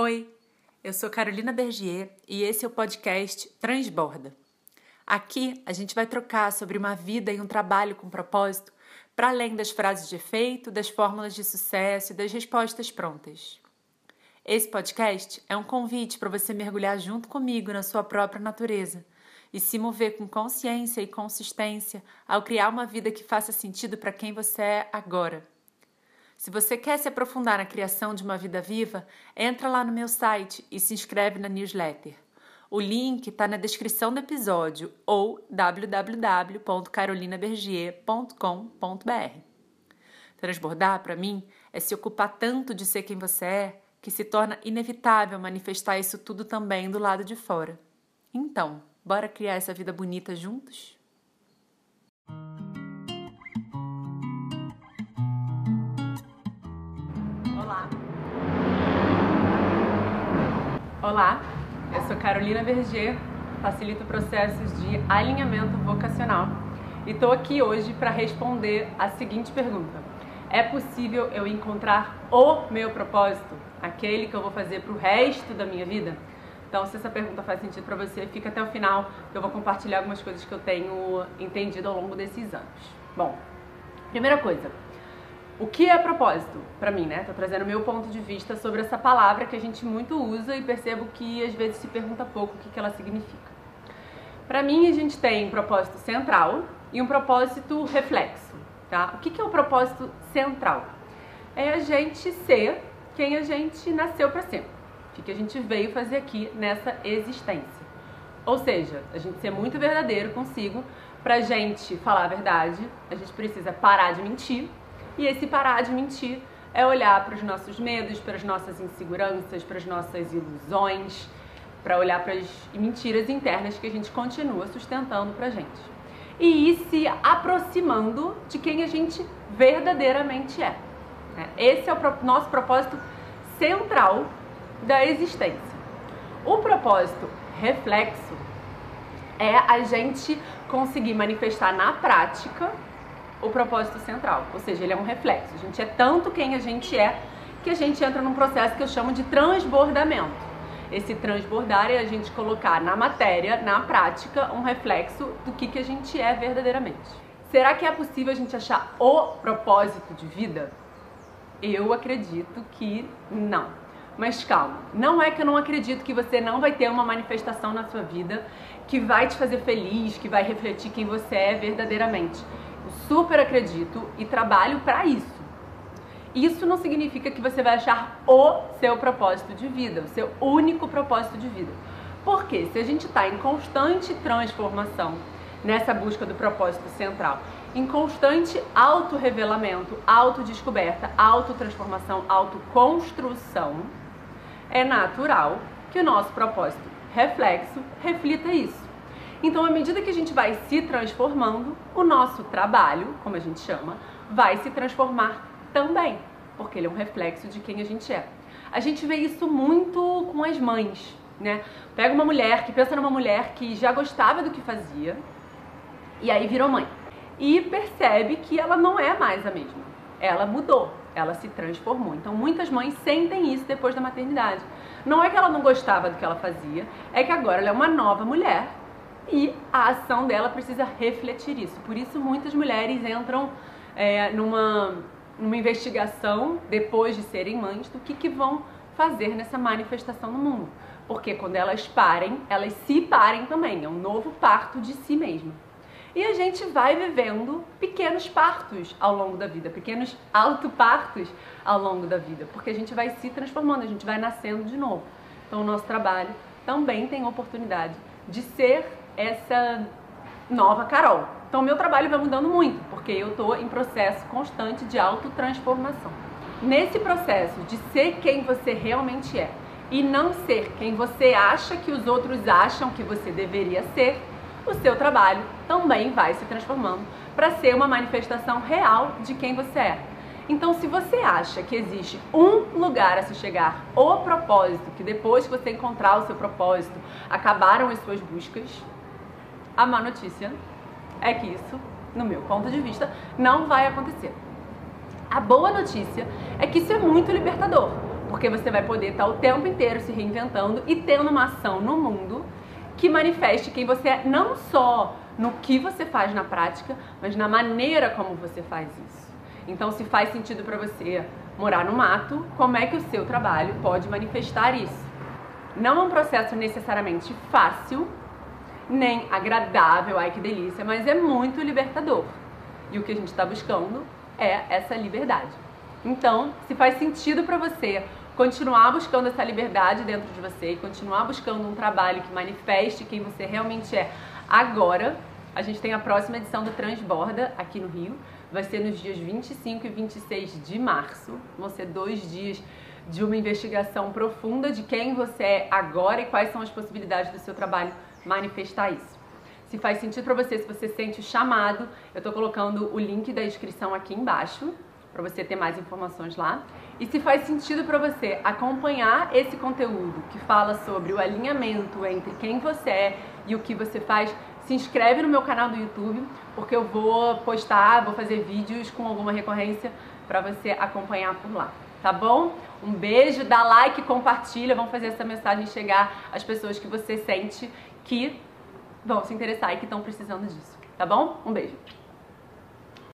Oi, eu sou Carolina Bergier e esse é o podcast Transborda. Aqui a gente vai trocar sobre uma vida e um trabalho com propósito para além das frases de efeito, das fórmulas de sucesso e das respostas prontas. Esse podcast é um convite para você mergulhar junto comigo na sua própria natureza e se mover com consciência e consistência ao criar uma vida que faça sentido para quem você é agora. Se você quer se aprofundar na criação de uma vida viva, entra lá no meu site e se inscreve na newsletter. O link está na descrição do episódio ou www.carolinabergier.com.br. Transbordar, para mim, é se ocupar tanto de ser quem você é que se torna inevitável manifestar isso tudo também do lado de fora. Então, bora criar essa vida bonita juntos? Olá, eu sou Carolina Verger, facilito processos de alinhamento vocacional e estou aqui hoje para responder a seguinte pergunta: É possível eu encontrar o meu propósito, aquele que eu vou fazer para o resto da minha vida? Então, se essa pergunta faz sentido para você, fica até o final, eu vou compartilhar algumas coisas que eu tenho entendido ao longo desses anos. Bom, primeira coisa, o que é propósito para mim, né? Tô trazendo meu ponto de vista sobre essa palavra que a gente muito usa e percebo que às vezes se pergunta pouco o que, que ela significa. Para mim, a gente tem um propósito central e um propósito reflexo, tá? O que, que é o propósito central? É a gente ser quem a gente nasceu para ser, o que a gente veio fazer aqui nessa existência. Ou seja, a gente ser muito verdadeiro consigo, pra gente falar a verdade, a gente precisa parar de mentir e esse parar de mentir é olhar para os nossos medos, para as nossas inseguranças, para as nossas ilusões, para olhar para as mentiras internas que a gente continua sustentando para a gente. E ir se aproximando de quem a gente verdadeiramente é. Né? Esse é o nosso propósito central da existência. O propósito reflexo é a gente conseguir manifestar na prática o propósito central, ou seja, ele é um reflexo. A gente é tanto quem a gente é que a gente entra num processo que eu chamo de transbordamento. Esse transbordar é a gente colocar na matéria, na prática, um reflexo do que, que a gente é verdadeiramente. Será que é possível a gente achar o propósito de vida? Eu acredito que não. Mas calma, não é que eu não acredito que você não vai ter uma manifestação na sua vida que vai te fazer feliz, que vai refletir quem você é verdadeiramente super acredito e trabalho para isso. Isso não significa que você vai achar o seu propósito de vida, o seu único propósito de vida. Porque se a gente está em constante transformação nessa busca do propósito central, em constante autorrevelamento, autodescoberta, autotransformação, autoconstrução, é natural que o nosso propósito reflexo reflita isso. Então, à medida que a gente vai se transformando, o nosso trabalho, como a gente chama, vai se transformar também, porque ele é um reflexo de quem a gente é. A gente vê isso muito com as mães, né? Pega uma mulher que pensa numa mulher que já gostava do que fazia e aí virou mãe. E percebe que ela não é mais a mesma. Ela mudou, ela se transformou. Então muitas mães sentem isso depois da maternidade. Não é que ela não gostava do que ela fazia, é que agora ela é uma nova mulher e a ação dela precisa refletir isso. Por isso, muitas mulheres entram é, numa, numa investigação, depois de serem mães, do que, que vão fazer nessa manifestação no mundo. Porque quando elas parem, elas se parem também. É um novo parto de si mesma. E a gente vai vivendo pequenos partos ao longo da vida, pequenos autopartos ao longo da vida, porque a gente vai se transformando, a gente vai nascendo de novo. Então, o nosso trabalho também tem oportunidade de ser essa nova Carol. Então, meu trabalho vai mudando muito, porque eu estou em processo constante de autotransformação. Nesse processo de ser quem você realmente é e não ser quem você acha que os outros acham que você deveria ser, o seu trabalho também vai se transformando para ser uma manifestação real de quem você é. Então, se você acha que existe um lugar a se chegar, o propósito, que depois que você encontrar o seu propósito, acabaram as suas buscas, a má notícia é que isso, no meu ponto de vista, não vai acontecer. A boa notícia é que isso é muito libertador, porque você vai poder estar o tempo inteiro se reinventando e tendo uma ação no mundo que manifeste quem você é, não só no que você faz na prática, mas na maneira como você faz isso. Então, se faz sentido para você morar no mato, como é que o seu trabalho pode manifestar isso? Não é um processo necessariamente fácil, nem agradável, ai que delícia, mas é muito libertador. E o que a gente está buscando é essa liberdade. Então, se faz sentido para você continuar buscando essa liberdade dentro de você e continuar buscando um trabalho que manifeste quem você realmente é agora, a gente tem a próxima edição do Transborda aqui no Rio. Vai ser nos dias 25 e 26 de março. Vão ser dois dias de uma investigação profunda de quem você é agora e quais são as possibilidades do seu trabalho manifestar isso. Se faz sentido para você, se você sente o chamado, eu estou colocando o link da inscrição aqui embaixo para você ter mais informações lá. E se faz sentido para você acompanhar esse conteúdo que fala sobre o alinhamento entre quem você é e o que você faz, se inscreve no meu canal do YouTube, porque eu vou postar, vou fazer vídeos com alguma recorrência para você acompanhar por lá. Tá bom? Um beijo, dá like, compartilha, vamos fazer essa mensagem chegar às pessoas que você sente que vão se interessar e que estão precisando disso. Tá bom? Um beijo.